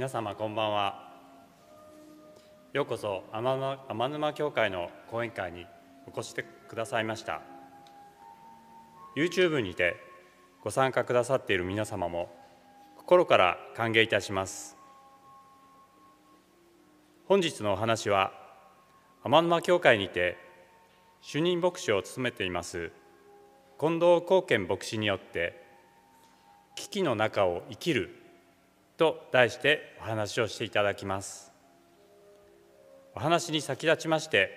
皆様こんばんは。ようこそ天沼天沼教会の講演会にお越しくださいました。YouTube にてご参加くださっている皆様も心から歓迎いたします。本日のお話は天沼教会にて主任牧師を務めています近藤光健牧師によって「危機の中を生きる」と題してお話をしていただきますお話に先立ちまして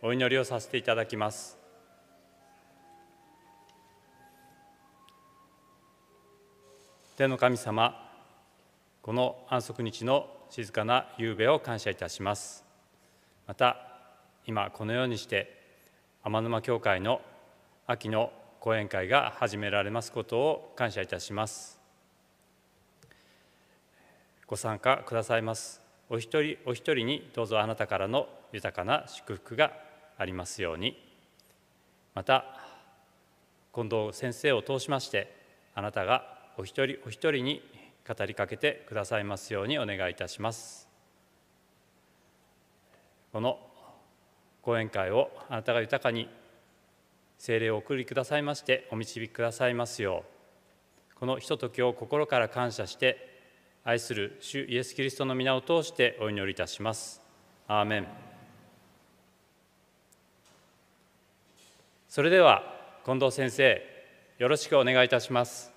お祈りをさせていただきます天の神様この安息日の静かな夕べを感謝いたしますまた今このようにして天沼教会の秋の講演会が始められますことを感謝いたしますご参加くださいます。お一人お一人にどうぞあなたからの豊かな祝福がありますように。また近藤先生を通しましてあなたがお一人お一人に語りかけてくださいますようにお願いいたします。この講演会をあなたが豊かに精霊を送りくださいましてお導きくださいますよう。このひとときを心から感謝して愛する主イエス・キリストの皆を通してお祈りいたします。アーメンそれでは近藤先生よろしくお願いいたします。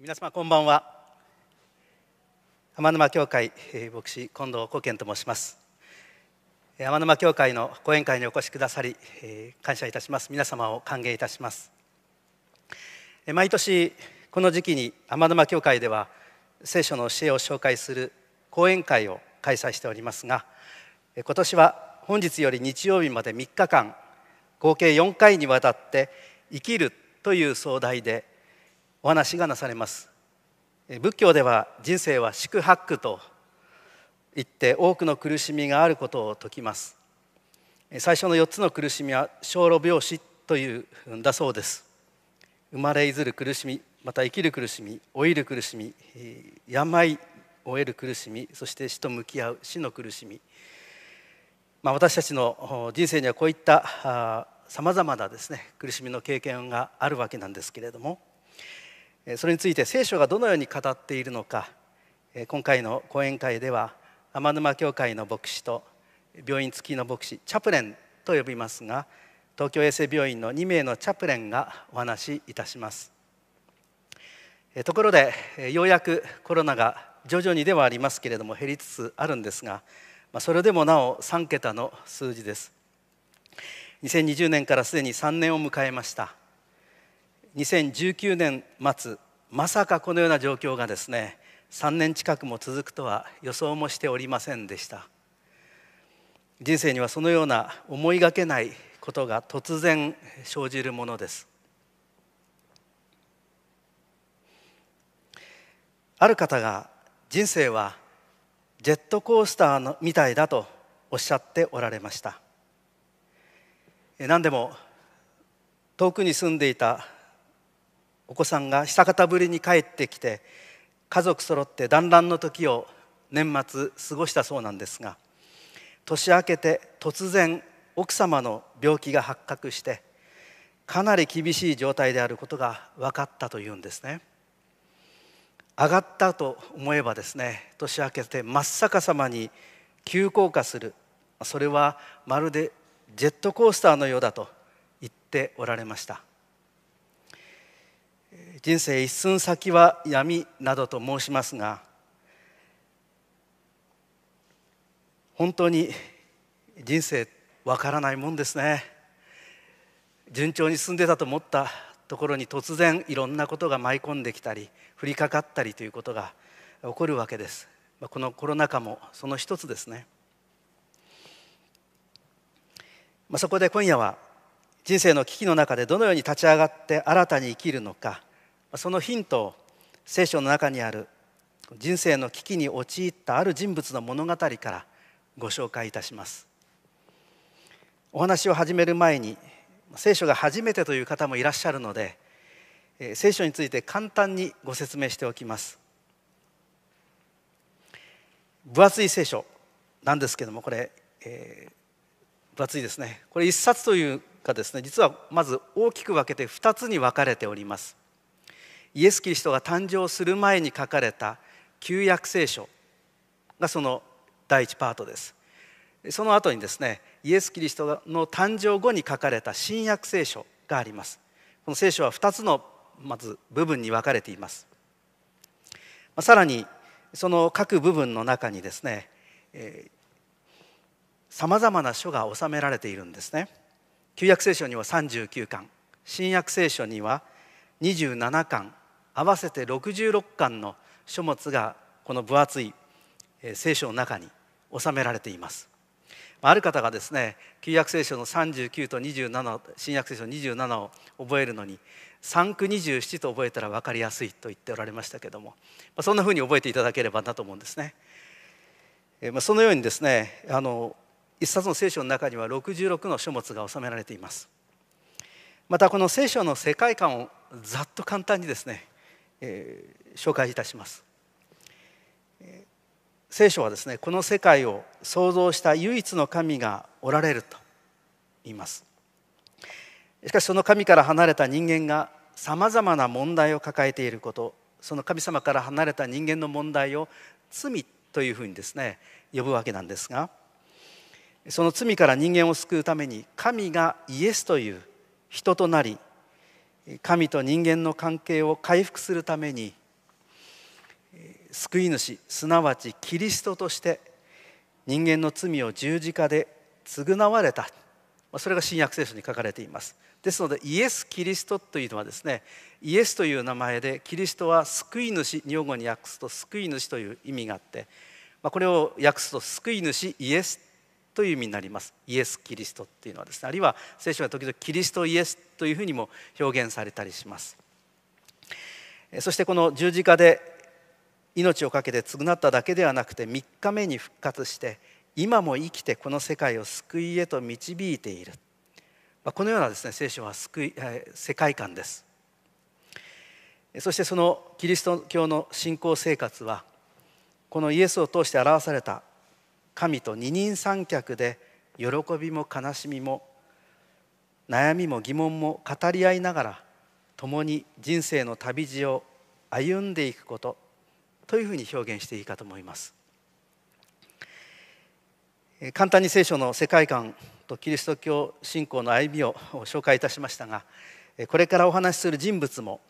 皆様こんばんは天沼教会牧師近藤古健と申します山沼教会の講演会にお越しくださり感謝いたします。皆様を歓迎いたします。毎年この時期に天沼教会では聖書の教えを紹介する講演会を開催しておりますが今年は本日より日曜日まで3日間合計4回にわたって「生きる」という壮題でお話がなされます。仏教では人生は宿泊と言って多くの苦しみがあることを説きます。最初の4つの苦しみは小老病死というんだそうです。生まれいずる苦しみまた生きる苦しみ老いる苦しみ病を得る苦しみそして死と向き合う死の苦しみ、まあ、私たちの人生にはこういったさまざまなですね苦しみの経験があるわけなんですけれどもそれについて聖書がどのように語っているのか今回の講演会では天沼教会の牧師と病院付きの牧師チャプレンと呼びますが東京衛生病院の2名のチャプレンがお話しいたします。ところでようやくコロナが徐々にではありますけれども減りつつあるんですがそれでもなお3桁の数字です。2020年からすでに3年を迎えました。2019年末まさかこのような状況がですね3年近くも続くとは予想もしておりませんでした。人生にはそのような思いがけないことが突然生じるものです。ある方が人生はジェットコースターのみたいだとおっしゃっておられました。何でも遠くに住んでいたお子さんが久方ぶりに帰ってきて家族揃って団らんの時を年末過ごしたそうなんですが年明けて突然奥様の病気が発覚してかなり厳しい状態であることが分かったというんですね。上がったと思えばですね年明けて真っ逆さまに急降下する。それはまるでジェットコースターのようだと言っておられました。人生一寸先は闇などと申しますが本当に人生わからないもんですね。順調に進んでたと思ったところに突然いろんなことが舞い込んできたり降りかかったりということが起こるわけです。このコロナ禍もその一つですね。そこで今夜は人生の危機の中でどのように立ち上がって新たに生きるのかそのヒントを聖書の中にある人生の危機に陥ったある人物の物語からご紹介いたします。お話を始める前に聖書が初めてという方もいらっしゃるので聖書について簡単にご説明しておきます。分厚い聖書なんですけどもこれ、えー、分厚いですね。これ一冊というかですね実はまず大きく分けて2つに分かれております。イエス・キリストが誕生する前に書かれた旧約聖書がその第1パートです。その後にですねイエス・キリストの誕生後に書かれた新約聖書があります。この聖書は2つのまず部分に分かれています。さらにその各部分の中にですねさまざまな書が収められているんですね。旧約聖書には39巻新約聖書には27巻合わせて66巻の書物がこの分厚い聖書の中に収められていますある方がですね旧約聖書の39と27新約聖書27を覚えるのに3区27と覚えたら分かりやすいと言っておられましたけどもそんなふうに覚えていただければなと思うんですね。そのようにですねあの一冊の聖書の中には66の書物が収められています。またこの聖書の世界観をざっと簡単にですね、えー、紹介いたします。聖書はですねこの世界を創造した唯一の神がおられると言いますしかしその神から離れた人間がさまざまな問題を抱えていることその神様から離れた人間の問題を罪というふうにですね呼ぶわけなんですがその罪から人間を救うために神がイエスという人となり神と人間の関係を回復するために救い主すなわちキリストとして人間の罪を十字架で償われた。それが新約聖書に書かれています。ですのでイエス・キリストというのはですねイエスという名前でキリストは救い主日本語に訳すと救い主という意味があってこれを訳すと救い主イエスという意味になります。イエス・キリストっていうのはですねあるいは聖書は時々キリストイエスというふうにも表現されたりします。そしてこの十字架で命を懸けて償っただけではなくて3日目に復活して今も生きてこの世界を救いへと導いている。このようなですね聖書は救い世界観です。そしてそのキリスト教の信仰生活はこのイエスを通して表された神と二人三脚で喜びも悲しみも悩みも疑問も語り合いながら共に人生の旅路を歩んでいくことというふうに表現していいかと思います。簡単に聖書の世界観とキリスト教信仰の歩みを紹介いたしましたがこれからお話しする人物も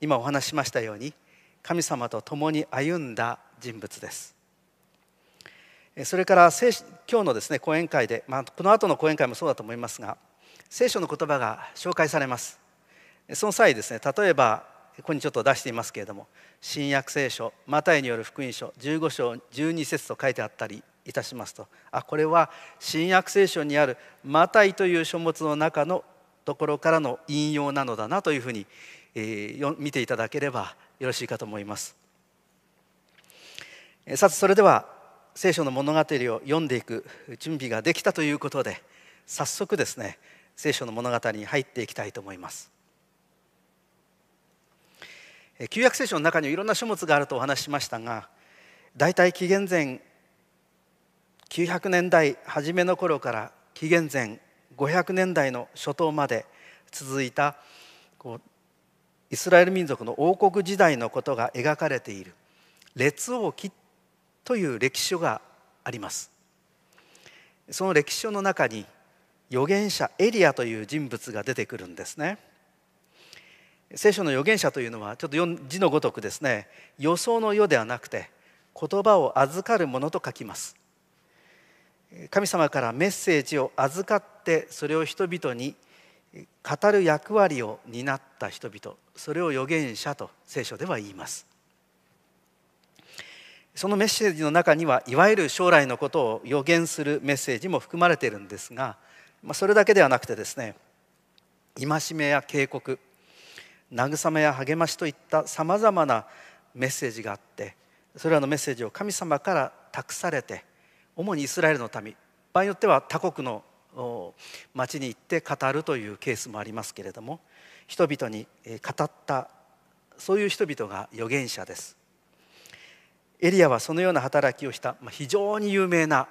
今お話ししましたように神様と共に歩んだ人物です。それから聖今日のですね講演会で、まあ、この後の講演会もそうだと思いますが聖書の言葉が紹介されますその際ですね例えばここにちょっと出していますけれども新約聖書マタイによる福音書15章12節と書いてあったりいたしますとあこれは新約聖書にあるマタイという書物の中のところからの引用なのだなというふうに、えー、見ていただければよろしいかと思います。さてそれでは聖書の物語を読んでいく準備ができたということで早速ですね聖書の物語に入っていきたいと思います。旧約聖書の中にはいろんな書物があるとお話ししましたが大体紀元前900年代初めの頃から紀元前500年代の初頭まで続いたこうイスラエル民族の王国時代のことが描かれている列王記という歴史書があります。その歴史書の中に預言者エリアという人物が出てくるんですね。聖書の預言者というのはちょっと字のごとくですね予想の世ではなくて言葉を預かるものと書きます。神様からメッセージを預かってそれを人々に語る役割を担った人々それを預言者と聖書では言います。そのメッセージの中にはいわゆる将来のことを予言するメッセージも含まれているんですが、まあ、それだけではなくてですね戒めや警告慰めや励ましといったさまざまなメッセージがあってそれらのメッセージを神様から託されて主にイスラエルの民場合によっては他国の町に行って語るというケースもありますけれども人々に語ったそういう人々が預言者です。エリアはそのような働きをした非常に有名な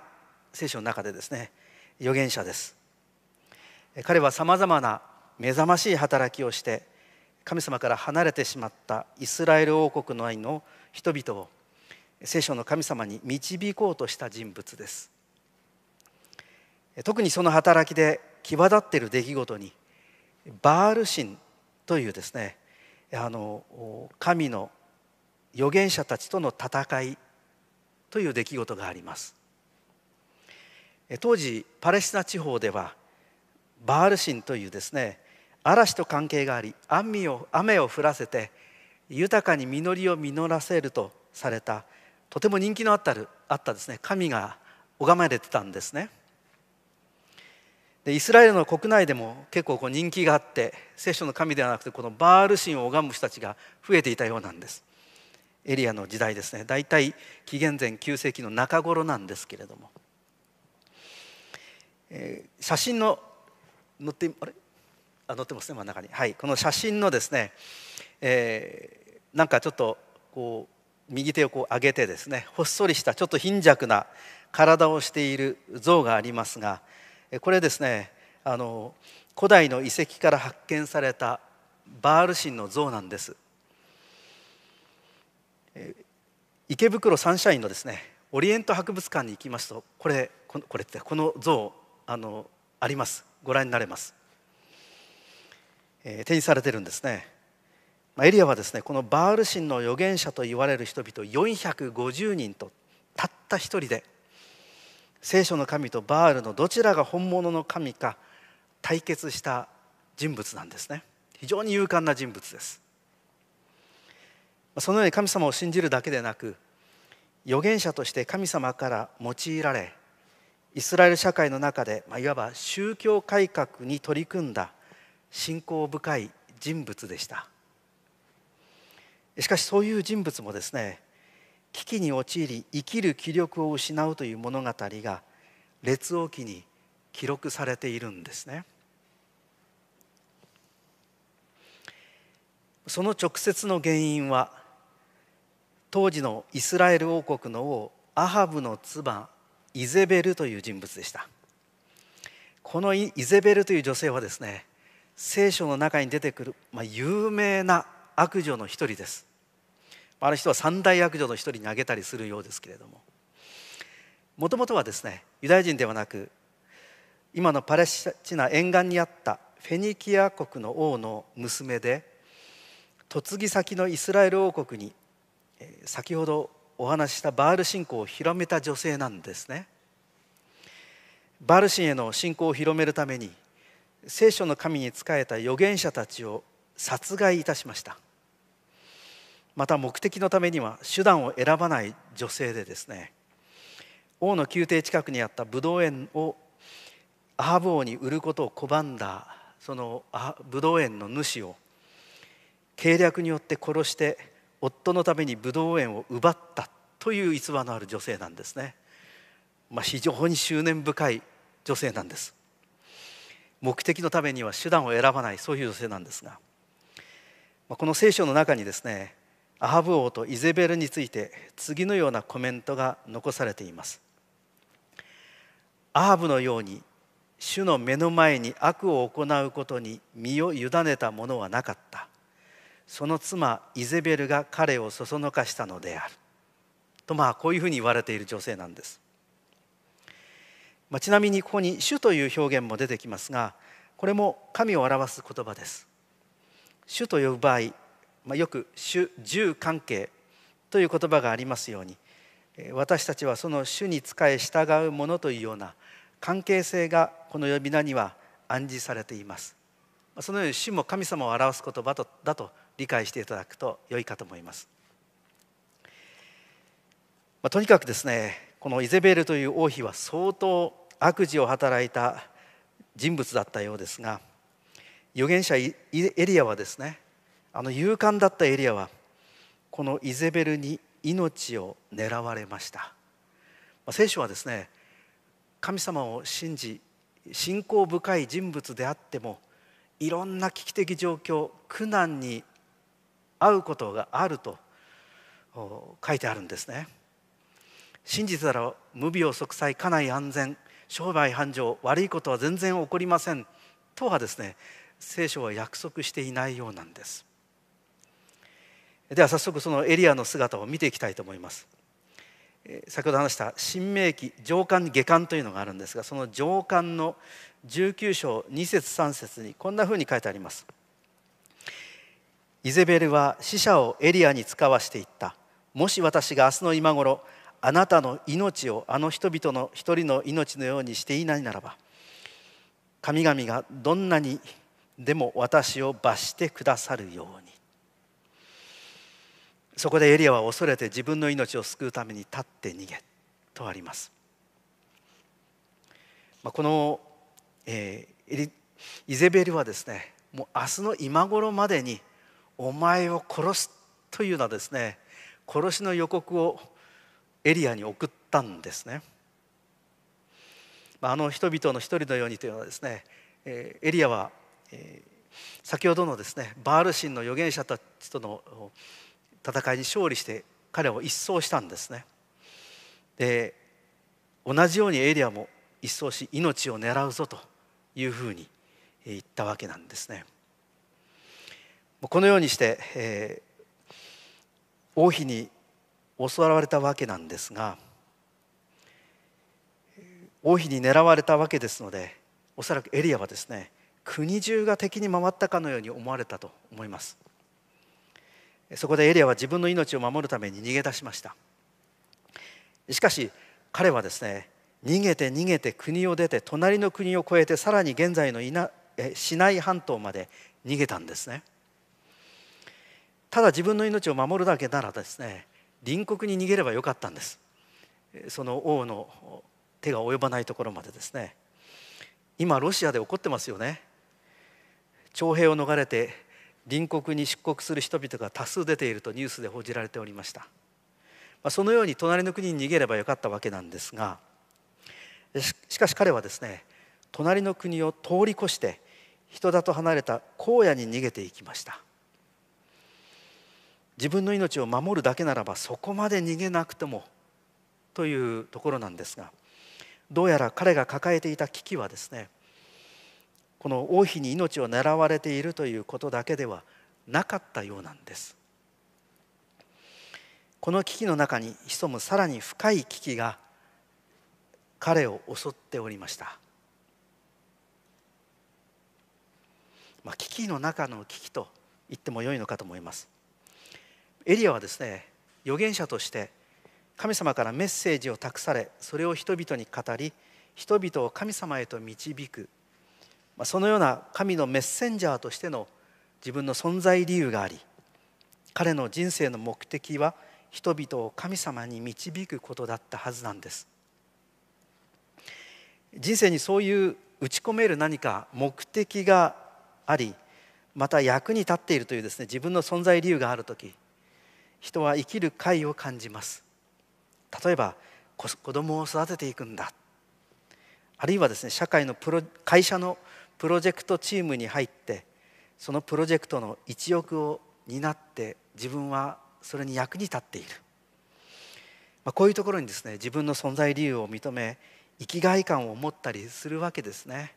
聖書の中でですね預言者です。彼はさまざまな目覚ましい働きをして神様から離れてしまったイスラエル王国の愛の人々を聖書の神様に導こうとした人物です。特にその働きで際立っている出来事にバール神というですねあの神の預言者たちとの戦いという出来事があります。当時パレスチナ地方ではバール神というですね嵐と関係があり雨を雨を降らせて豊かに実りを実らせるとされたとても人気のあったるあったですね神が拝まれてたんですね。でイスラエルの国内でも結構こう人気があって聖書の神ではなくてこのバール神を拝む人たちが増えていたようなんです。エリアの時代ですね。大体紀元前9世紀の中頃なんですけれども、えー、写真の載ってあれ？あ載ってますね真ん中に。はい。この写真のですね、えー、なんかちょっとこう右手をこう上げてですねほっそりしたちょっと貧弱な体をしている像がありますがこれですねあの古代の遺跡から発見されたバール神の像なんです。池袋サンシャインのですねオリエント博物館に行きますとこれこれってこの像あのあります。ご覧になれます、えー、展示されてるんですね。まエリアはですねこのバール神の預言者と言われる人々450人とたった一人で聖書の神とバールのどちらが本物の神か対決した人物なんですね。非常に勇敢な人物です。そのように神様を信じるだけでなく預言者として神様から用いられイスラエル社会の中で、まあ、いわば宗教改革に取り組んだ信仰深い人物でした。しかしそういう人物もですね危機に陥り生きる気力を失うという物語が列王記に記録されているんですね。その直接の原因は当時のイスラエル王国の王アハブの妻イゼベルという人物でした。このイゼベルという女性はですね聖書の中に出てくる、まあ、有名な悪女の一人です。ある人は三大悪女の一人に挙げたりするようですけれども。もともとはですねユダヤ人ではなく今のパレスチナ沿岸にあったフェニキア国の王の娘で嫁ぎ先のイスラエル王国に先ほどお話ししたバール信仰を広めた女性なんですね。バール神への信仰を広めるために聖書の神に仕えた預言者たちを殺害いたしました。また目的のためには手段を選ばない女性でですね王の宮廷近くにあったブドウ園をアハブ王に売ることを拒んだそのブドウ園の主を計略によって殺して夫のためにブドウ園を奪ったという逸話のある女性なんですね、まあ、非常に執念深い女性なんです。目的のためには手段を選ばないそういう女性なんですが。この聖書の中にですねアハブ王とイゼベルについて次のようなコメントが残されています。アハブのように主の目の前に悪を行うことに身を委ねた者はなかった。その妻イゼベルが彼をそそのかしたのである。とまあこういうふうに言われている女性なんです、まあ、ちなみにここに「主」という表現も出てきますがこれも神を表す言葉です。主と呼ぶ場合、まあ、よく主従関係という言葉がありますように私たちはその主に仕え従うものというような関係性がこの呼び名には暗示されています。そのように主も神様を表す言葉とだと理解していただくと良いかと思います。まあ、とにかくですねこのイゼベールという王妃は相当悪事を働いた人物だったようですが預言者エリアはですねあの勇敢だったエリアはこのイゼベルに命を狙われました、まあ、聖書はですね神様を信じ信仰深い人物であってもいろんな危機的状況苦難に遭うことがあると書いてあるんですね。真実なら無病息災家内安全商売繁盛悪いことは全然起こりませんとはですね聖書は約束していないようなんです。では早速そのエリアの姿を見ていきたいと思います。先ほど話した新明記上巻下巻というのがあるんですがその上巻の19章2節3節にこんなふうに書いてあります。イゼベルは死者をエリアに使わしていった。もし私が明日の今頃あなたの命をあの人々の一人の命のようにしていないならば神々がどんなにでも私を罰してくださるように。そこでエリアは恐れて自分の命を救うために立って逃げとあります。まあ、この、えー、イゼベルはですねもう明日の今頃までにお前を殺すというようなですね殺しの予告をエリアに送ったんですね。あの人々の一人のようにというのはですねえエリアはえ先ほどのですねバール神の預言者たちとの戦いに勝利して彼を一掃したんですねで同じようにエリアも一掃し命を狙うぞというふうに言ったわけなんですね。このようにして、えー、王妃に襲われたわけなんですが王妃に狙われたわけですのでおそらくエリアはですね国中が敵に回ったかのように思われたと思います。そこでエリアは自分の命を守るために逃げ出しました。しかし彼はですね逃げて逃げて国を出て隣の国を越えてさらに現在のシナイ半島まで逃げたんですね。ただ自分の命を守るだけならですね隣国に逃げればよかったんです。その王の手が及ばないところまでですね。今ロシアで起こってますよね。徴兵を逃れて隣国に出国する人々が多数出ているとニュースで報じられておりました、そのように隣の国に逃げればよかったわけなんですがしかし彼はですね隣の国を通り越して人里離れた荒野に逃げていきました。自分の命を守るだけならばそこまで逃げなくてもというところなんですがどうやら彼が抱えていた危機はですねこの王妃に命を狙われているということだけではなかったようなんです。この危機の中に潜むさらに深い危機が彼を襲っておりました、まあ、危機の中の危機と言ってもよいのかと思います。エリアはですね預言者として神様からメッセージを託されそれを人々に語り人々を神様へと導く。まあ、そのような神のメッセンジャーとしての自分の存在理由があり彼の人生の目的は人々を神様に導くことだったはずなんです。人生にそういう打ち込める何か目的がありまた役に立っているというですね自分の存在理由がある時人は生きる快を感じます。例えば子供を育てていくんだ。あるいはですね社会のプロ会社のプロジェクトチームに入ってそのプロジェクトの一翼を担って自分はそれに役に立っている、まあ、こういうところにですね自分の存在理由を認め生きがい感を持ったりするわけですね。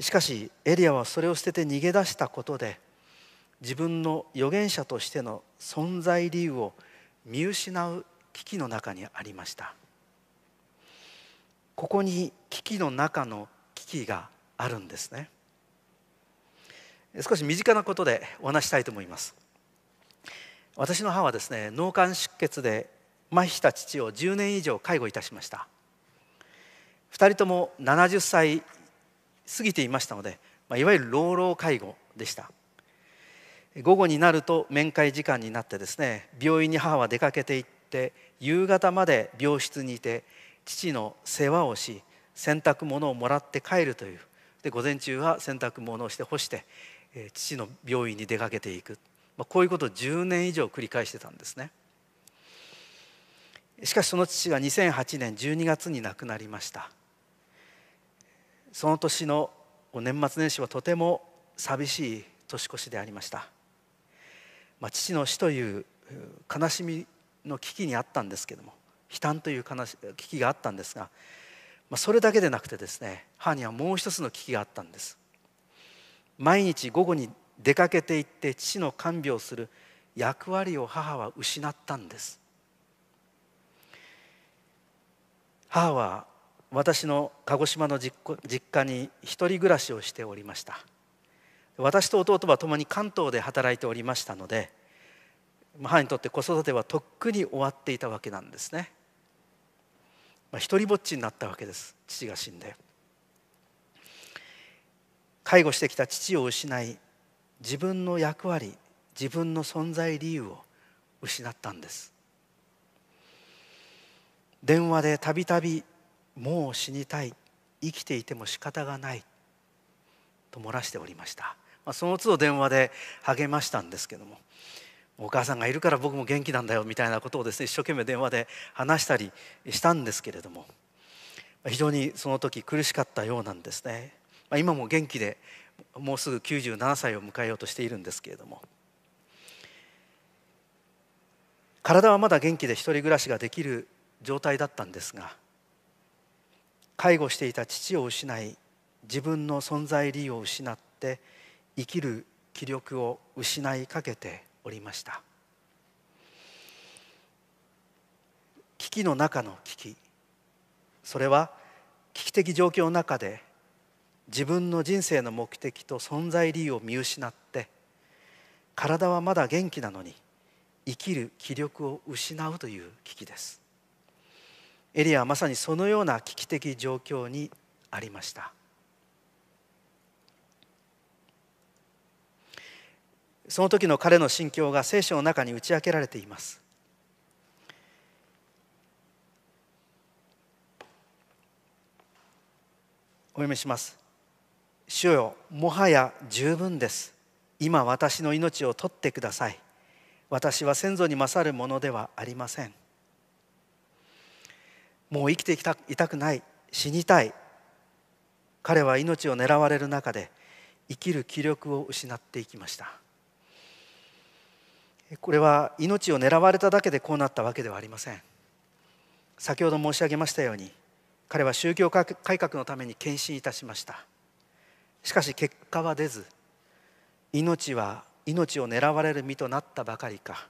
しかしエリアはそれを捨てて逃げ出したことで自分の預言者としての存在理由を見失う危機の中にありました。ここに危機の中の危機があるんですね。少し身近なことでお話したいと思います。私の母はですね脳幹出血で麻痺した父を10年以上介護いたしました。2人とも70歳過ぎていましたので、まあ、いわゆる老老介護でした。午後になると面会時間になってですね病院に母は出かけていって夕方まで病室にいて父の世話をし洗濯物をもらって帰るという。で午前中は洗濯物をして干して、え、父の病院に出かけていく、まあ、こういうことを10年以上繰り返してたんですね。しかしその父が2008年12月に亡くなりました。その年の年末年始はとても寂しい年越しでありました、まあ、父の死という悲しみの危機にあったんですけども悲嘆という悲し危機があったんですが、まあ、それだけでなくてですね母にはもう一つの危機があったんです。毎日午後に出かけていって父の看病する役割を母は失ったんです。母は私の鹿児島の実家に一人暮らしをしておりました。私と弟は共に関東で働いておりましたので母にとって子育てはとっくに終わっていたわけなんですね、まあ、一人ぼっちになったわけです父が死んで。介護してきた父を失い自分の役割自分の存在理由を失ったんです。電話でたびたび「もう死にたい。生きていても仕方がない」と漏らしておりました、まあ、その都度電話で励ましたんですけどもお母さんがいるから僕も元気なんだよみたいなことをですね一生懸命電話で話したりしたんですけれども非常にその時苦しかったようなんですね、まあ、今も元気でもうすぐ97歳を迎えようとしているんですけれども体はまだ元気で一人暮らしができる状態だったんですが介護していた父を失い自分の存在理由を失って生きる気力を失いかけておりました。危機の中の危機。それは危機的状況の中で自分の人生の目的と存在理由を見失って体はまだ元気なのに生きる気力を失うという危機です。エリアはまさにそのような危機的状況にありました。その時の彼の心境が聖書の中に打ち明けられています。お読みします。主よもはや十分です。今私の命を取ってください。私は先祖に勝るものではありません。もう生きていたいたくない死にたい。彼は命を狙われる中で生きる気力を失っていきました。これは命を狙われただけでこうなったわけではありません。先ほど申し上げましたように彼は宗教改革のために献身いたしました。しかし結果は出ず命は命を狙われる身となったばかりか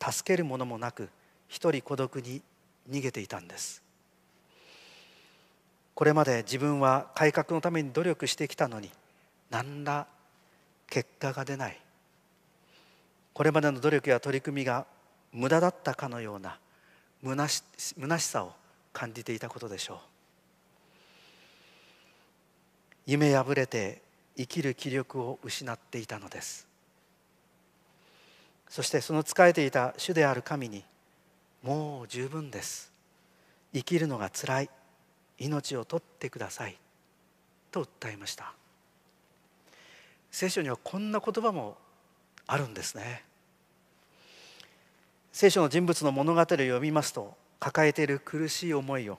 助けるものもなく一人孤独に逃げていたんです。これまで自分は改革のために努力してきたのに何ら結果が出ない。これまでの努力や取り組みが無駄だったかのような虚し虚しさを感じていたことでしょう。夢破れて生きる気力を失っていたのです。そしてその仕えていた主である神にもう十分です。生きるのがつらい。命を取ってください。と訴えました。聖書にはこんな言葉もあるんですね。聖書の人物の物語を読みますと抱えている苦しい思いを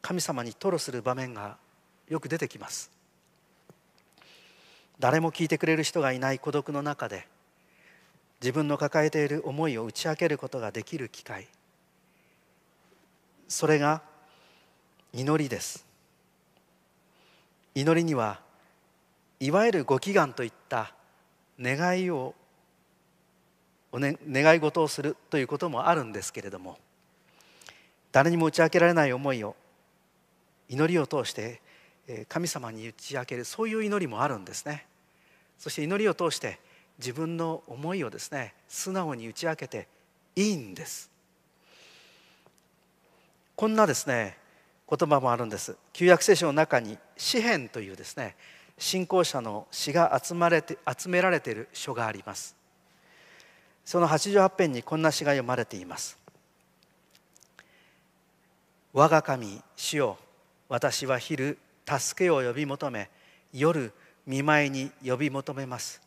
神様に吐露する場面がよく出てきます。誰も聞いてくれる人がいない孤独の中で自分の抱えている思いを打ち明けることができる機会それが祈りです。祈りにはいわゆるご祈願といった願いをお、ね、願い事をするということもあるんですけれども誰にも打ち明けられない思いを祈りを通して神様に打ち明けるそういう祈りもあるんですね。そして祈りを通して自分の思いをですね素直に打ち明けていいんです。こんなですね言葉もあるんです。旧約聖書の中に詩篇というですね信仰者の詩が集まれて集められている書があります。その88編にこんな詩が読まれています。我が神主よ私は昼助けを呼び求め夜見舞いに呼び求めます。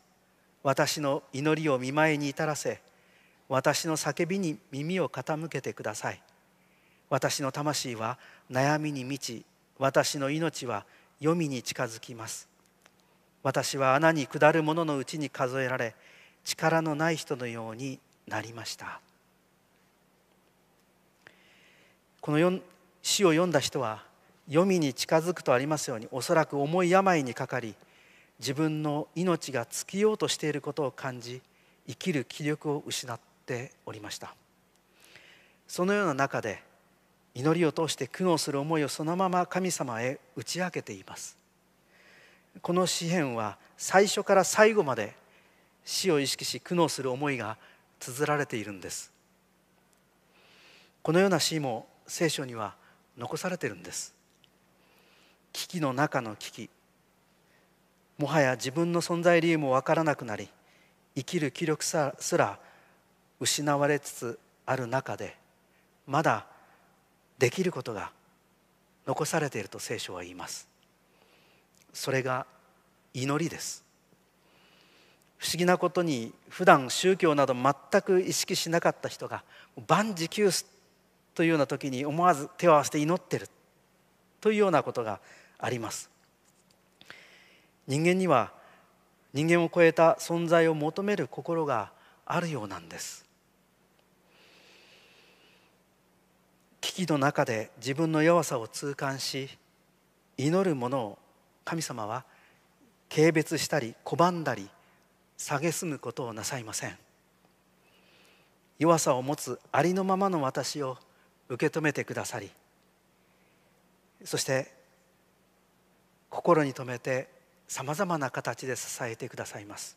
私の祈りを見舞いに至らせ私の叫びに耳を傾けてください。私の魂は悩みに満ち私の命は黄泉に近づきます。私は穴に下る者のうちに数えられ力のない人のようになりました。この詩を読んだ人は黄泉に近づくとありますようにおそらく重い病にかかり自分の命が尽きようとしていることを感じ生きる気力を失っておりました。そのような中で祈りを通して苦悩する思いをそのまま神様へ打ち明けています。この詩篇は最初から最後まで死を意識し苦悩する思いが綴られているんです。このような詩も聖書には残されているんです。危機の中の危機。もはや自分の存在理由も分からなくなり生きる気力すら失われつつある中でまだできることが残されていると聖書は言います。それが祈りです。不思議なことに普段宗教など全く意識しなかった人が万事休すというような時に思わず手を合わせて祈ってるというようなことがあります。人間には人間を超えた存在を求める心があるようなんです。危機の中で自分の弱さを痛感し祈る者を神様は軽蔑したり拒んだり蔑むことをなさいません。弱さを持つありのままの私を受け止めてくださりそして心に留めてさまざまな形で支えてくださいます。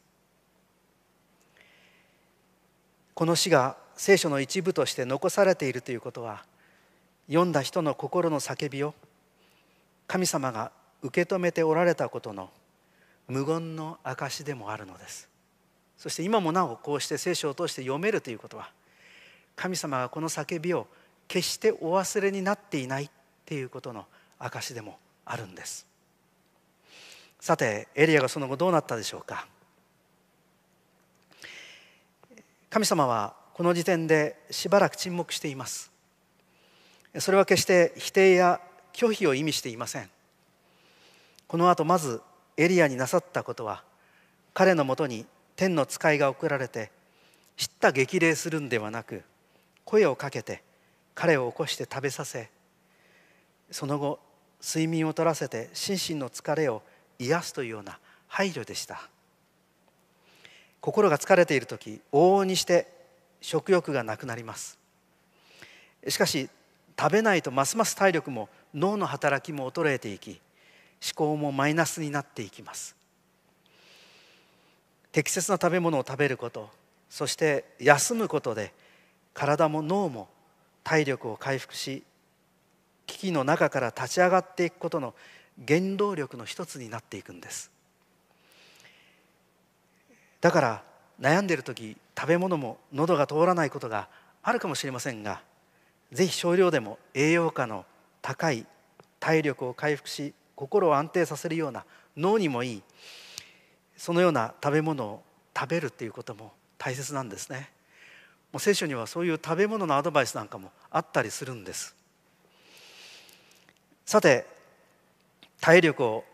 この詩が聖書の一部として残されているということは読んだ人の心の叫びを神様が受け止めておられたことの無言の証でもあるのです。そして今もなおこうして聖書を通して読めるということは神様がこの叫びを決してお忘れになっていないっていうことの証でもあるんです。さてエリアがその後どうなったでしょうか。神様はこの時点でしばらく沈黙しています。それは決して否定や拒否を意味していません。この後まずエリアになさったことは彼のもとに天の使いが送られて知った激励するんではなく声をかけて彼を起こして食べさせその後睡眠をとらせて心身の疲れを癒すというような配慮でした。心が疲れている時往々にして食欲がなくなります。しかし食べないとますます体力も脳の働きも衰えていき思考もマイナスになっていきます。適切な食べ物を食べることそして休むことで体も脳も体力を回復し危機の中から立ち上がっていくことの原動力の一つになっていくんです。だから悩んでいる時食べ物も喉が通らないことがあるかもしれませんがぜひ少量でも栄養価の高い体力を回復し心を安定させるような脳にもいいそのような食べ物を食べるっていうことも大切なんですね。もう聖書にはそういう食べ物のアドバイスなんかもあったりするんです。さて体力を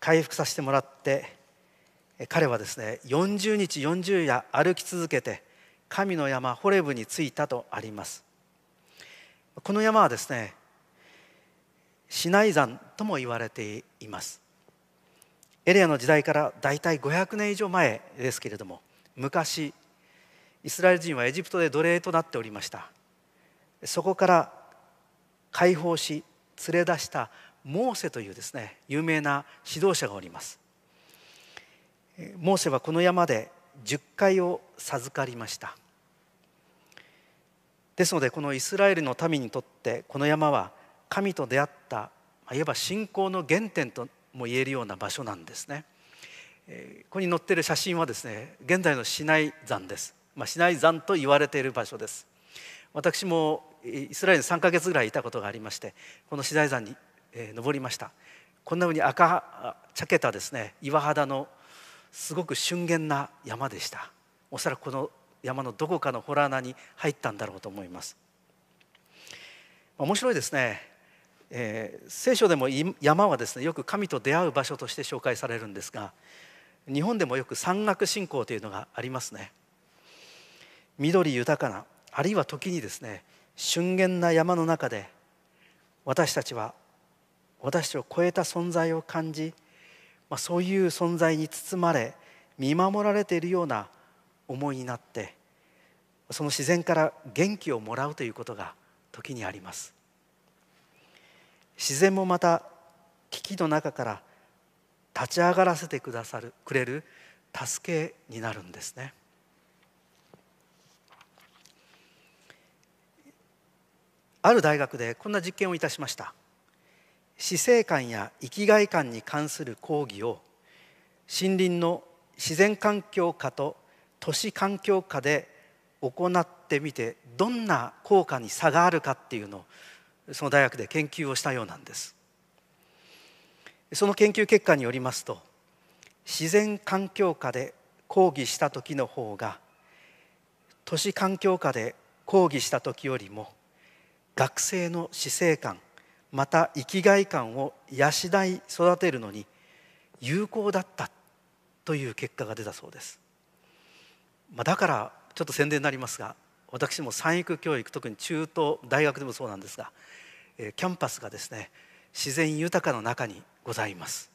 回復させてもらって彼はですね40日40夜歩き続けて神の山ホレブに着いたとあります。この山はですねシナイ山とも言われています。エレアの時代からだいたい500年以上前ですけれども昔イスラエル人はエジプトで奴隷となっておりました。そこから解放し連れ出したモーセというですね有名な指導者がおります。モーセはこの山で10回を授かりました。ですのでこのイスラエルの民にとってこの山は神と出会ったいわば信仰の原点とも言えるような場所なんですね。ここに載っている写真はですね現在のシナイ山です、まあ、シナイ山と言われている場所です。私もイスラエルに3か月ぐらいいたことがありましてこのシナイ山に登りました。こんなふうに赤茶けたですね岩肌のすごく俊厳な山でした。おそらくこの山のどこかの洞穴に入ったんだろうと思います。面白いですね。えー、聖書でも山はですねよく神と出会う場所として紹介されるんですが日本でもよく山岳信仰というのがありますね。緑豊かなあるいは時にですね峻厳な山の中で私たちは私を超えた存在を感じ、まあ、そういう存在に包まれ見守られているような思いになってその自然から元気をもらうということが時にあります。自然もまた危機の中から立ち上がらせてくださるくれる助けになるんですね。ある大学でこんな実験をいたしました。死生観や生きがい観に関する講義を森林の自然環境下と都市環境下で行ってみてどんな効果に差があるかっていうのをその大学で研究をしたようなんです。その研究結果によりますと自然環境下で講義した時の方が都市環境下で講義した時よりも学生の死生観また生きがい感を養い育てるのに有効だったという結果が出たそうです、まあ、だからちょっと宣伝になりますが私も産育教育特に中東大学でもそうなんですがキャンパスがですね自然豊かの中にございます、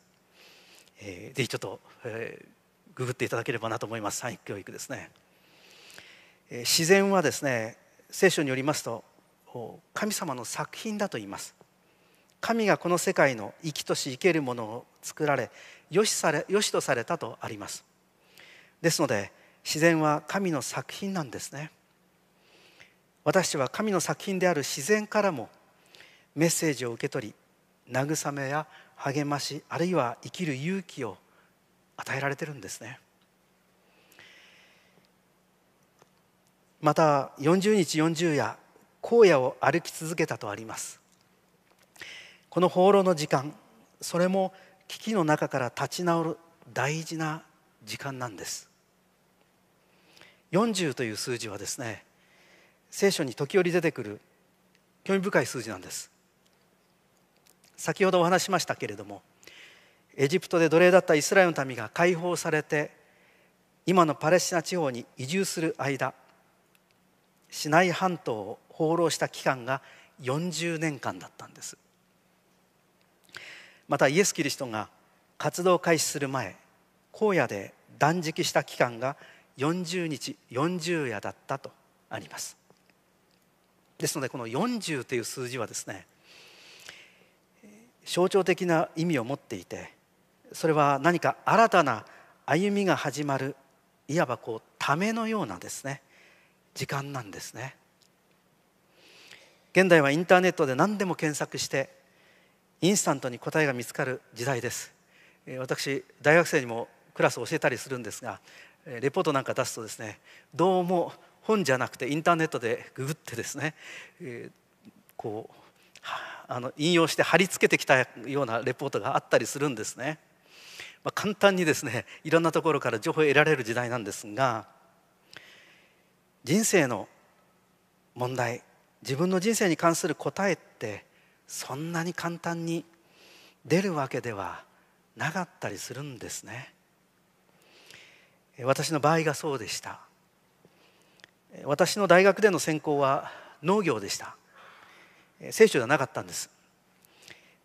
えー、ぜひちょっと、えー、ググっていただければなと思います。産育教育ですね、えー、自然はですね聖書によりますと神様の作品だと言います。神がこの世界の生きとし生けるものを作られよしされよしとされたとあります。ですので自然は神の作品なんですね。私たちは神の作品である自然からもメッセージを受け取り慰めや励ましあるいは生きる勇気を与えられてるんですね。また40日40夜荒野を歩き続けたとあります。この放浪の時間それも危機の中から立ち直る大事な時間なんです。40という数字はですね聖書に時折出てくる興味深い数字なんです。先ほどお話しましたけれどもエジプトで奴隷だったイスラエルの民が解放されて今のパレスチナ地方に移住する間シナイ半島を放浪した期間が40年間だったんです。またイエス・キリストが活動開始する前荒野で断食した期間が40日40夜だったとあります。ですのでこの40という数字はですね象徴的な意味を持っていてそれは何か新たな歩みが始まるいわばこうためのようなですね時間なんですね。現代はインターネットで何でも検索してインスタントに答えが見つかる時代です。私大学生にもクラスを教えたりするんですがレポートなんか出すとですねどうも本じゃなくてインターネットでググってですねこうあの引用して貼り付けてきたようなレポートがあったりするんですね。まあ、簡単にですねいろんなところから情報を得られる時代なんですが人生の問題自分の人生に関する答えってそんなに簡単に出るわけではなかったりするんですね。私の場合がそうでした。私の大学での専攻は農業でした。聖書ではなかったんです。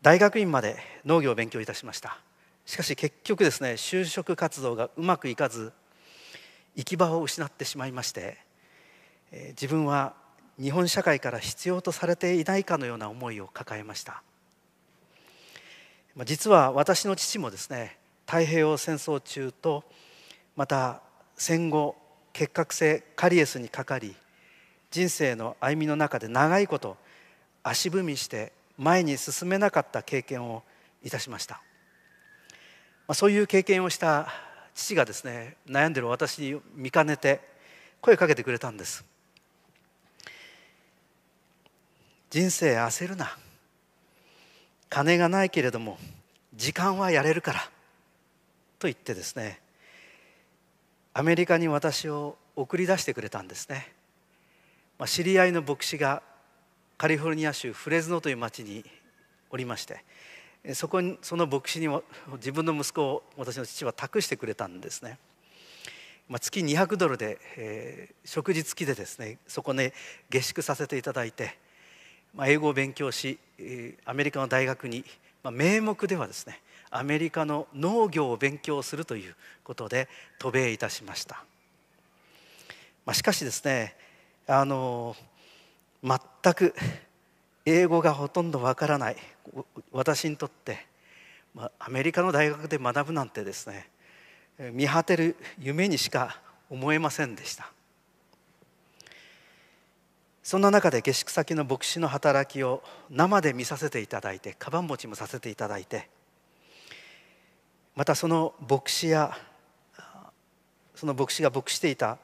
大学院まで農業を勉強いたしました。しかし結局ですね就職活動がうまくいかず行き場を失ってしまいまして自分は日本社会から必要とされていないかのような思いを抱えました。実は私の父もですね太平洋戦争中とまた戦後結核性カリエスにかかり人生の歩みの中で長いこと足踏みして前に進めなかった経験をいたしました。そういう経験をした父がですね悩んでる私に見かねて声かけてくれたんです。人生焦るな。金がないけれども時間はやれるから。と言ってですねアメリカに私を送り出してくれたんですね、まあ、知り合いの牧師がカリフォルニア州フレズノという町におりましてそこにその牧師に自分の息子を私の父は託してくれたんですね。まあ、月200ドルで、えー、食事付きでですねそこね下宿させていただいて、まあ、英語を勉強し、アメリカの大学に、まあ、名目ではですねアメリカの農業を勉強するということで渡米いたしました、まあ、しかしですねあの全く英語がほとんどわからない私にとって、まあ、アメリカの大学で学ぶなんてですね見果てる夢にしか思えませんでした。そんな中で下宿先の牧師の働きを生で見させていただいてカバン持ちもさせていただいてまたその牧師やその牧師が牧していた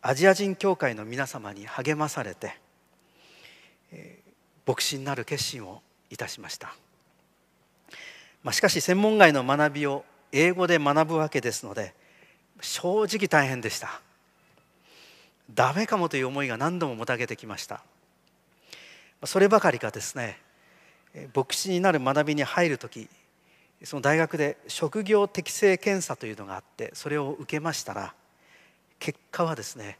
アジア人教会の皆様に励まされて牧師になる決心をいたしました、まあ、しかし専門外の学びを英語で学ぶわけですので正直大変でした。ダメかもという思いが何度ももたげてきました。そればかりかですね。牧師になる学びに入る時その大学で職業適性検査というのがあってそれを受けましたら結果はですね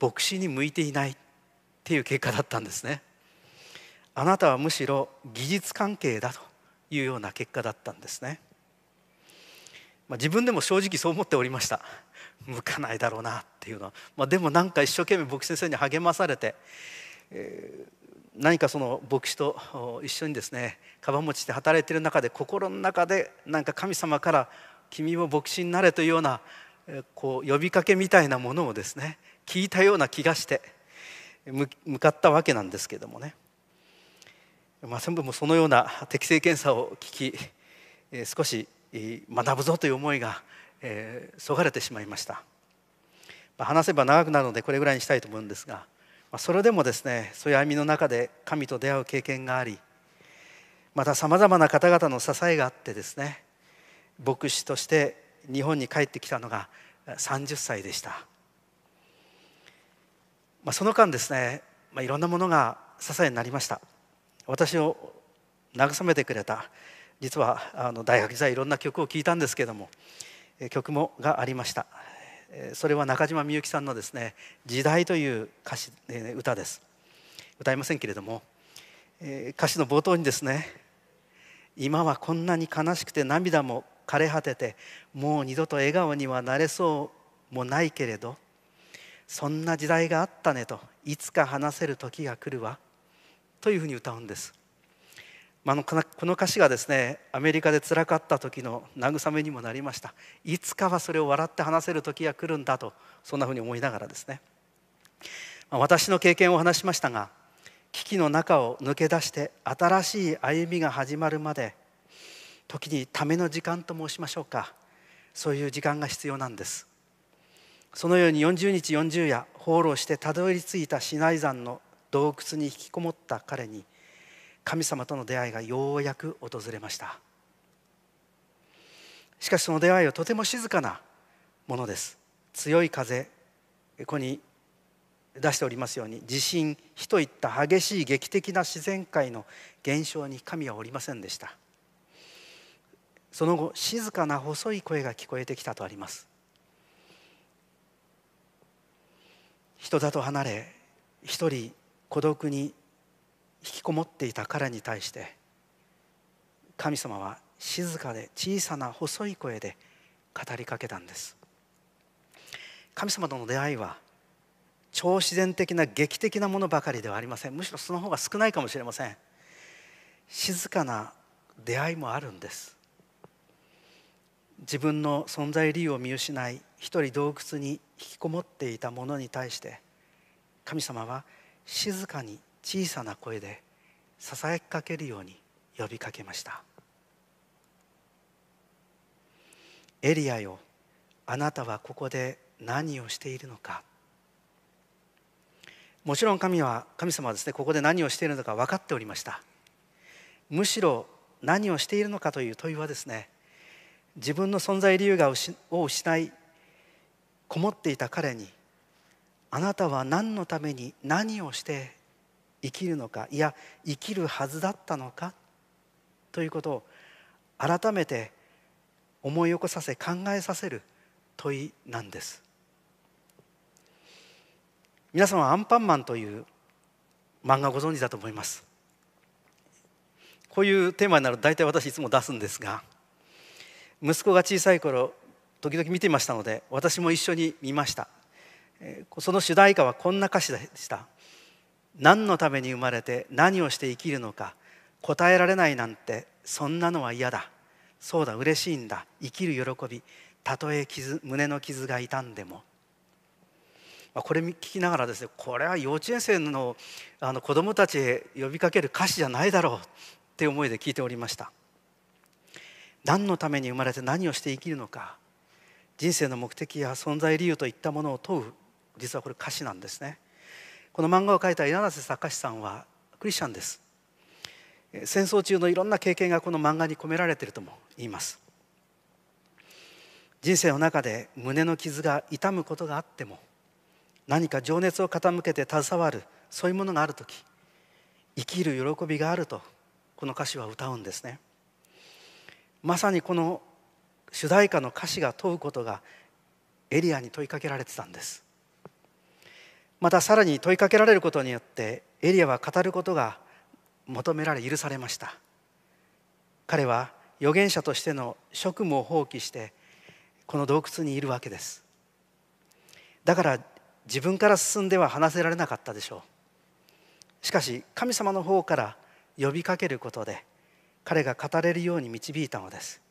牧師に向いていないっていう結果だったんですね。あなたはむしろ技術関係だというような結果だったんですね。まあ、自分でも正直そう思っておりました。向かないだろうなっていうのは、まあ、でもなんか一生懸命牧師先生に励まされて、えー、何かその牧師と一緒にですねかばん持ちして働いている中で心の中でなんか神様から「君も牧師になれ」というようなこう呼びかけみたいなものをですね聞いたような気がして向かったわけなんですけどもね、まあ、全部もそのような適性検査を聞き少し学ぶぞという思いが、そがれてしまいました、話せば長くなるのでこれぐらいにしたいと思うんですが、まあ、それでもですねそういう歩みの中で神と出会う経験がありまたさまざまな方々の支えがあってですね牧師として日本に帰ってきたのが30歳でした、まあ、その間ですね、まあ、いろんなものが支えになりました。私を慰めてくれた実はあの大学時代いろんな曲を聴いたんですけども曲もがありました。それは中島みゆきさんのですね「時代」という歌詞歌です。歌いませんけれども歌詞の冒頭にですね「今はこんなに悲しくて涙も枯れ果ててもう二度と笑顔にはなれそうもないけれどそんな時代があったねといつか話せる時が来るわ」というふうに歌うんです。まあ、この歌詞がですねアメリカでつらかった時の慰めにもなりました。いつかはそれを笑って話せる時が来るんだとそんなふうに思いながらですね、私の経験を話しましたが危機の中を抜け出して新しい歩みが始まるまで時にための時間と申しましょうか。そういう時間が必要なんです。そのように40日40夜放浪してたどり着いたシナイ山の洞窟に引きこもった彼に神様との出会いがようやく訪れました。しかしその出会いはとても静かなものです。強い風ここに出しておりますように地震火といった激しい劇的な自然界の現象に神はおりませんでした。その後静かな細い声が聞こえてきたとあります。人里離れ一人孤独に引きこもっていた彼に対して神様は静かで小さな細い声で語りかけたんです。神様との出会いは超自然的な劇的なものばかりではありません。むしろその方が少ないかもしれません。静かな出会いもあるんです。自分の存在理由を見失い一人洞窟に引きこもっていた者に対して神様は静かに小さな声でささやきかけるように呼びかけました。エリアよあなたはここで何をしているのか。もちろん神は神様はですねここで何をしているのか分かっておりました。むしろ何をしているのかという問いはですね自分の存在理由がを失いこもっていた彼にあなたは何のために何をして生きるのかいや生きるはずだったのかということを改めて思い起こさせ考えさせる問いなんです。皆さんはアンパンマンという漫画ご存知だと思います。こういうテーマになると大体私いつも出すんですが息子が小さい頃時々見ていましたので私も一緒に見ました。その主題歌はこんな歌詞でした。何のために生まれて何をして生きるのか答えられないなんてそんなのは嫌だ。そうだ嬉しいんだ。生きる喜びたとえ傷胸の傷が痛んでも。これ聞きながらですねこれは幼稚園生のあの子どもたちへ呼びかける歌詞じゃないだろうって思いで聞いておりました。何のために生まれて何をして生きるのか人生の目的や存在理由といったものを問う実はこれ歌詞なんですね。この漫画を描いた稲瀬隆さんはクリスチャンです。戦争中のいろんな経験がこの漫画に込められているとも言います。人生の中で胸の傷が痛むことがあっても何か情熱を傾けて携わるそういうものがある時生きる喜びがあるとこの歌詞は歌うんですね。まさにこの主題歌の歌詞が問うことがエリアに問いかけられてたんです。またさらに問いかけられることによってエリアは語ることが求められ許されました。彼は預言者としての職務を放棄してこの洞窟にいるわけです。だから自分から進んでは話せられなかったでしょう。しかし神様の方から呼びかけることで彼が語れるように導いたのです。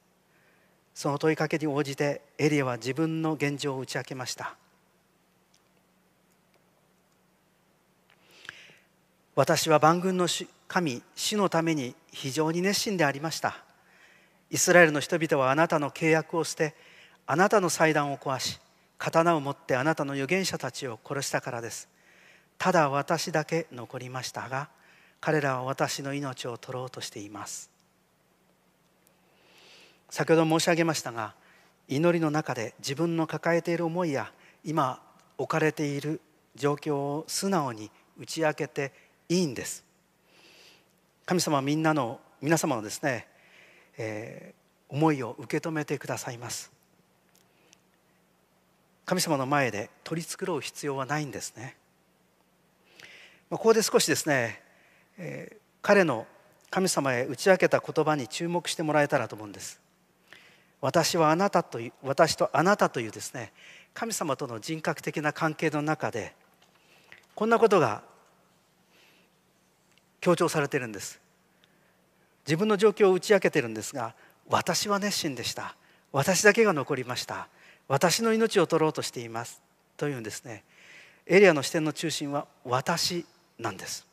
その問いかけに応じてエリアは自分の現状を打ち明けました。私は万軍の神主のために非常に熱心でありました。イスラエルの人々はあなたの契約を捨てあなたの祭壇を壊し刀を持ってあなたの預言者たちを殺したからです。ただ私だけ残りましたが彼らは私の命を取ろうとしています。先ほど申し上げましたが祈りの中で自分の抱えている思いや今置かれている状況を素直に打ち明けていいんです。神様はみんなの皆様のですね、えー、思いを受け止めてくださいます。神様の前で取り繕う必要はないんですね。まここで少しですね、えー、彼の神様へ打ち明けた言葉に注目してもらえたらと思うんです。私はあなたという私とあなたというですね神様との人格的な関係の中でこんなことが強調されてるんです。自分の状況を打ち明けてるんですが私は熱心でした。私だけが残りました。私の命を取ろうとしています。というんですね。エリアの視点の中心は私なんです。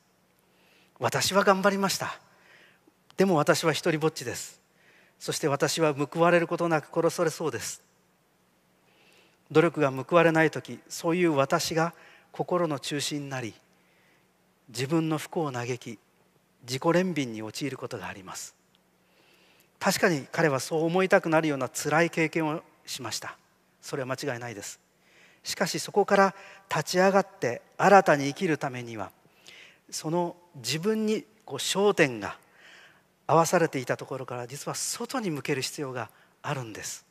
私は頑張りました。でも私は一りぼっちです。そして私は報われることなく殺されそうです。努力が報われない時そういう私が心の中心になり自分の不幸を嘆き自己憐憫に陥ることがあります。確かに彼はそう思いたくなるような辛い経験をしました。それは間違いないです。しかしそこから立ち上がって新たに生きるためにはその自分にこう焦点が合わされていたところから実は外に向ける必要があるんです。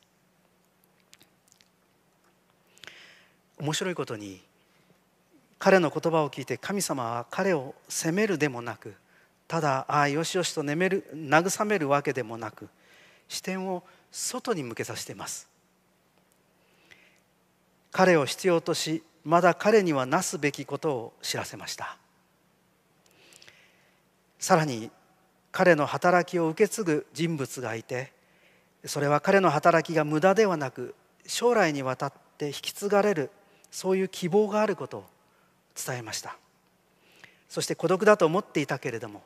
面白いことに彼の言葉を聞いて神様は彼を責めるでもなくただああよしよしと眠る慰めるわけでもなく視点を外に向けさせています。彼を必要としまだ彼にはなすべきことを知らせました。さらに彼の働きを受け継ぐ人物がいてそれは彼の働きが無駄ではなく将来にわたって引き継がれるそういう希望があることを伝えました。そして孤独だと思っていたけれども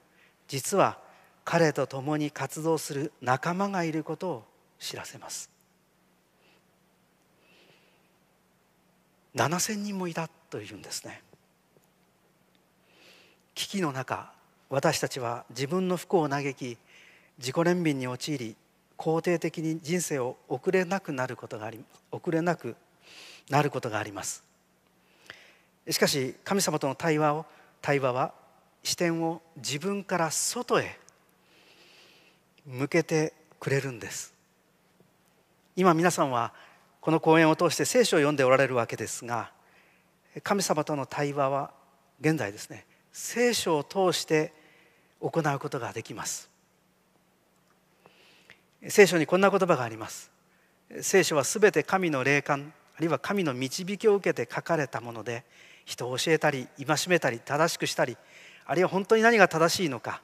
実は彼と共に活動する仲間がいることを知らせます。7,000人もいたというんですね。危機の中私たちは自分の不幸を嘆き自己憐憫に陥り肯定的に人生を送れなくなることがあり送れなくなることがあります。しかし神様との対話を対話は視点を自分から外へ向けてくれるんです。今皆さんはこの講演を通して聖書を読んでおられるわけですが神様との対話は現在ですね聖書を通して行うことができます。聖書にこんな言葉があります。聖書はすべて神の霊感あるいは神の導きを受けて書かれたもので人を教えたり戒めたり正しくしたりあるいは本当に何が正しいのか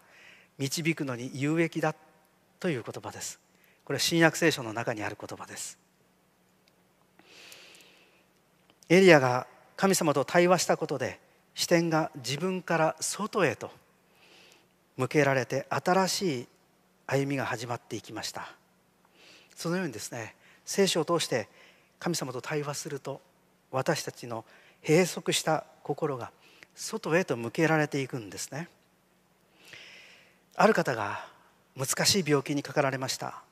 導くのに有益だという言葉です。これは新約聖書の中にある言葉です。エリアが神様と対話したことで視点が自分から外へと向けられて新しい歩みが始まっていきました。そのようにですね聖書を通して神様と対話すると私たちの閉塞した心が外へと向けられていくんですね。ある方が難しい病気にかかられました。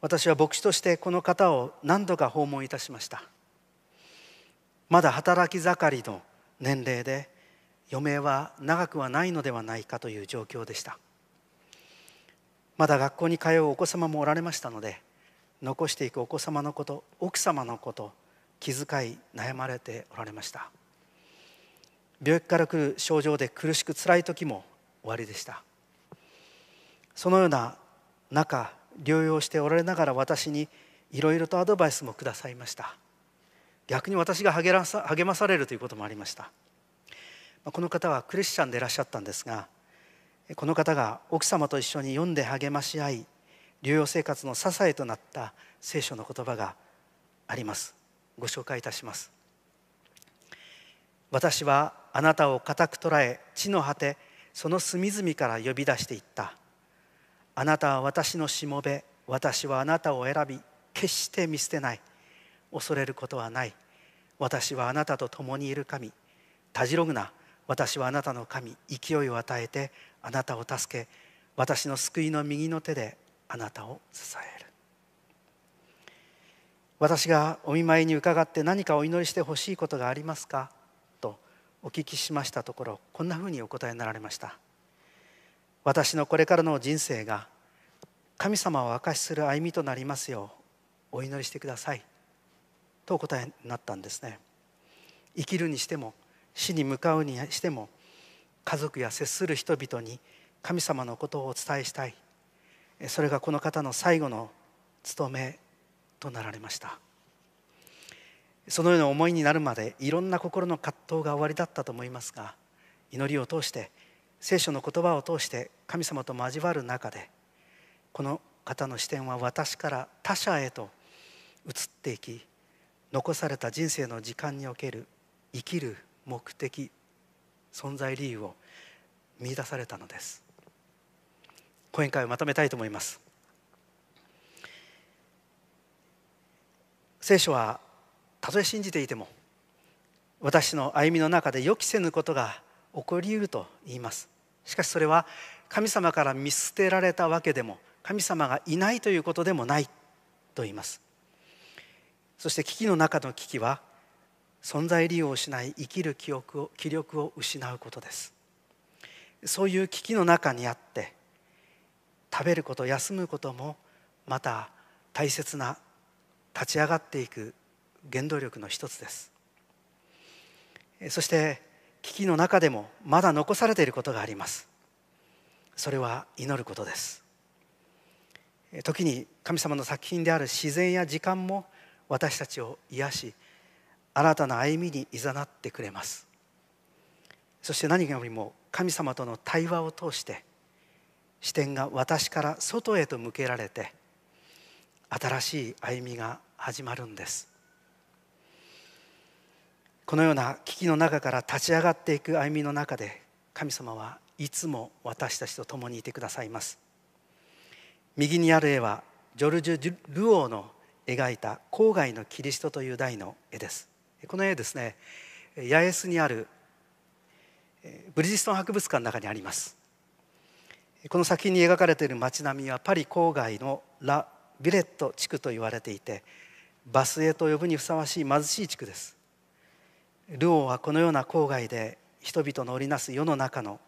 私は牧師としてこの方を何度か訪問いたしました。まだ働き盛りの年齢で余命は長くはないのではないかという状況でした。まだ学校に通うお子様もおられましたので残していくお子様のこと奥様のこと気遣い悩まれておられました。病気から来る症状で苦しく辛い時も終わりでした。そのような中療養しておられながら私にいろいろとアドバイスもくださいました。逆に私が励まされるということもありました。この方はクリスチャンでいらっしゃったんですがこの方が奥様と一緒に読んで励まし合い療養生活の支えとなった聖書の言葉があります。ご紹介いたします。私はあなたを固く捉え地の果てその隅々から呼び出していった。あなたは私のしもべ私はあなたを選び決して見捨てない。恐れることはない。私はあなたと共にいる神。たじろぐな私はあなたの神。勢いを与えてあなたを助け私の救いの右の手であなたを支え。る私がお見舞いに伺って何かお祈りしてほしいことがありますか？とお聞きしましたところこんなふうにお答えになられました。私のこれからの人生が神様を明かしする歩みとなりますようお祈りしてください。とお答えになったんですね。生きるにしても死に向かうにしても家族や接する人々に神様のことをお伝えしたい。それがこの方の最後の務めとなられました。そのような思いになるまでいろんな心の葛藤が終わりだったと思いますが祈りを通して聖書の言葉を通して神様と交わる中でこの方の視点は私から他者へと移っていき残された人生の時間における生きる目的存在理由を見出されたのです。講演会をまとめたいと思います。聖書はたとえ信じていても私の歩みの中で予期せぬことが起こりうると言います。しかしそれは神様から見捨てられたわけでも神様がいないということでもないと言います。そして危機の中の危機は存在理由を失い生きる記憶を気力を失うことです。そういう危機の中にあって食べること休むこともまた大切な立ち上がっていく原動力の一つです。そして危機の中でもまだ残されていることがあります。それは祈ることです。時に神様の作品である自然や時間も私たちを癒し新たな歩みにいざなってくれます。そして何よりも神様との対話を通して視点が私から外へと向けられて新しい歩みが始まるんです。このような危機の中から立ち上がっていく歩みの中で神様はいつも私たちと共にいてくださいます。右にある絵はジョルジュ・ルオーの描いた「郊外のキリスト」という題の絵です。この絵ですね八重洲にあるブリヂストン博物館の中にあります。この作品に描かれている街並みはパリ郊外のラ・ビレット地区と言われていてバスへと呼ぶにふさわしい貧しい地区です。ルオーはこのような郊外で人々の織りなす世の中の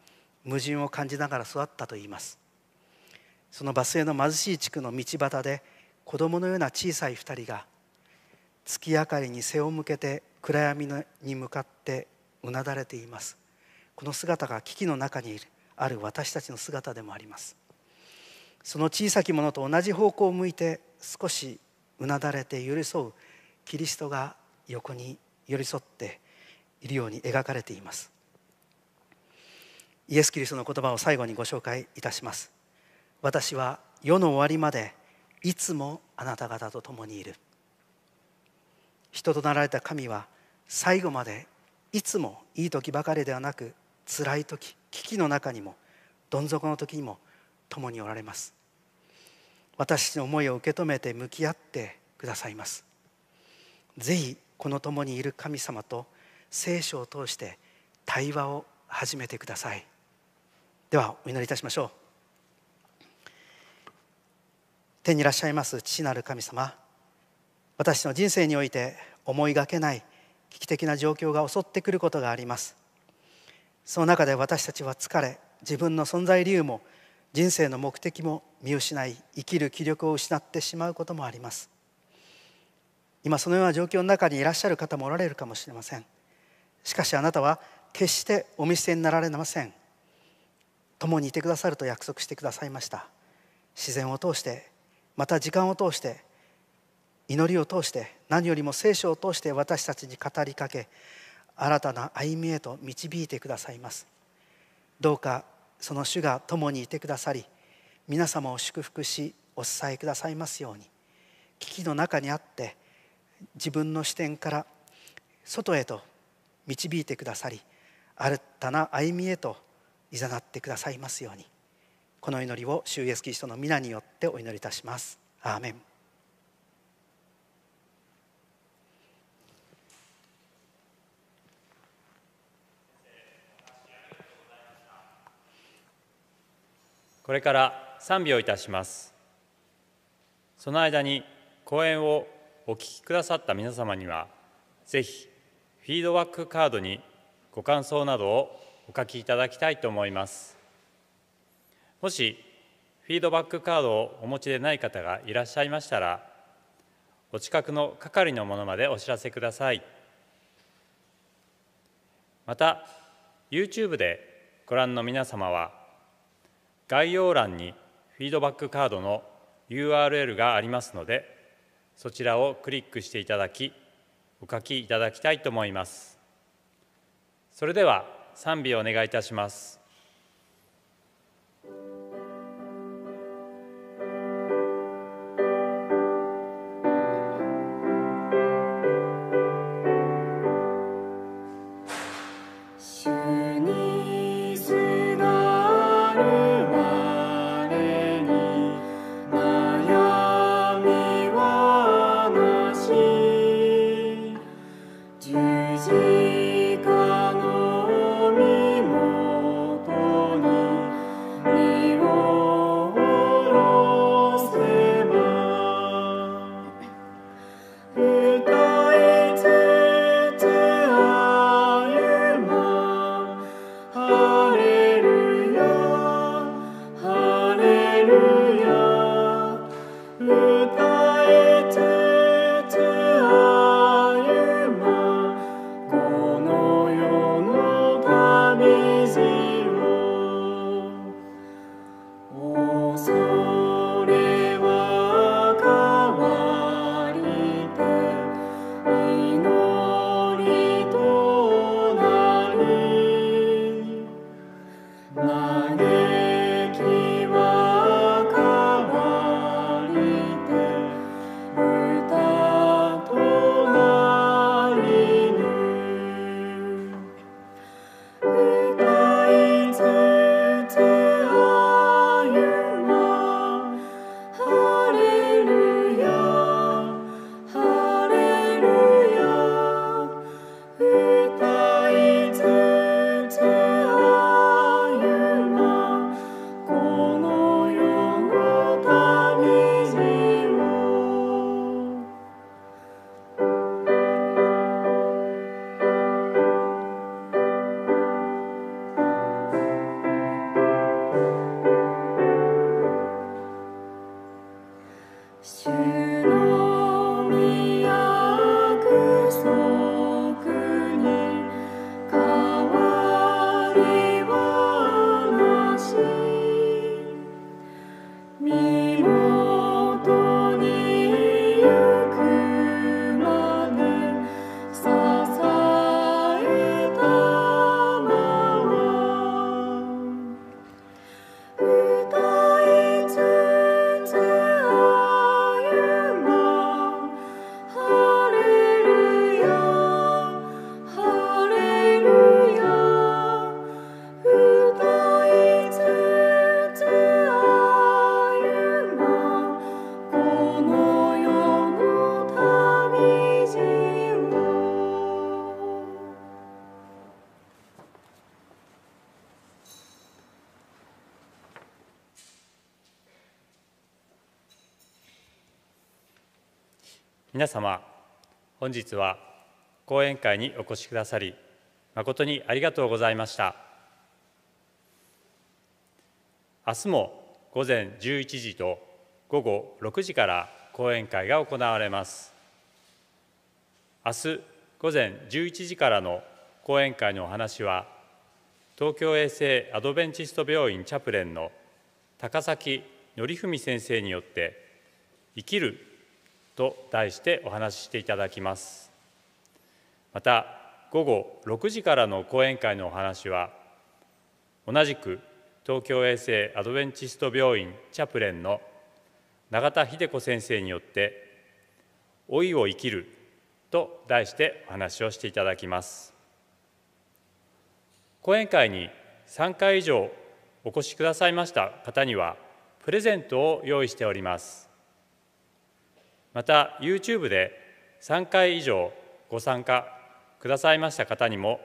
矛盾を感じながら育ったといいます。そのバスへの貧しい地区の道端で子供のような小さい2人が月明かりに背を向けて暗闇に向かってうなだれています。この姿が危機の中にいるある私たちの姿でもあります。その小さきものと同じ方向を向いて少しうなだれて寄り添うキリストが横に寄り添っているように描かれています。イエス・キリストの言葉を最後にご紹介いたします。私は世の終わりまでいつもあなた方と共にいる。人となられた神は最後までいつもいい時ばかりではなく辛い時危機の中にもどん底の時にも共におられます。私の思いを受け止めて向き合ってくださいます。ぜひこの共にいる神様と聖書を通して対話を始めてください。ではお祈りいたしましょう。天にいらっしゃいます父なる神様私の人生において思いがけない危機的な状況が襲ってくることがあります。その中で私たちは疲れ自分の存在理由も人生の目的も見失い生きる気力を失ってしまうこともあります。今そのような状況の中にいらっしゃる方もおられるかもしれません。しかしあなたは決してお見捨てになられません。共にいてくださると約束してくださいました。自然を通してまた時間を通して祈りを通して何よりも聖書を通して私たちに語りかけ新たな歩みへと導いてくださいます。どうかその主が共にいてくださり皆様を祝福しお伝えくださいますように。危機の中にあって自分の視点から外へと導いてくださり新たな歩みへといざなってくださいますように。この祈りを主イエスキリストの皆によってお祈りいたします。アーメン。これから賛美をいたします。その間に講演をお聞きくださった皆様にはぜひフィードバックカードにご感想などをお書きいただきたいと思います。もしフィードバックカードをお持ちでない方がいらっしゃいましたらお近くの係の者までお知らせください。また YouTube でご覧の皆様は概要欄にフィードバックカードの URL がありますのでそちらをクリックしていただきお書きいただきたいと思います。それでは賛美をお願いいたします。皆様本日は講演会にお越しくださり誠にありがとうございました。明日も午前11時と午後6時から講演会が行われます。明日午前11時からの講演会のお話は東京衛生アドベンチスト病院チャプレンの高崎則文先生によって「生きる」と題してお話ししていただきます。また午後6時からの講演会のお話は同じく東京衛生アドベンチスト病院チャプレンの永田秀子先生によって「老いを生きる」と題してお話をしていただきます。講演会に3回以上お越しくださいました方にはプレゼントを用意しております。また YouTube で3回以上ご参加くださいました方にも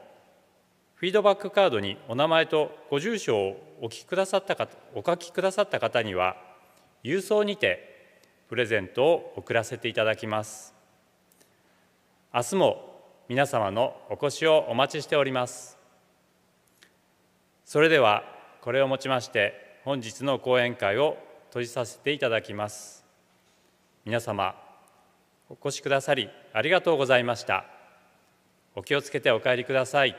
フィードバックカードにお名前とご住所をお聞きくださった方お書きくださった方には郵送にてプレゼントを送らせていただきます。明日も皆様のお越しをお待ちしております。それではこれをもちまして本日の講演会を閉じさせていただきます。皆様お越しくださりありがとうございました。お気をつけてお帰りください。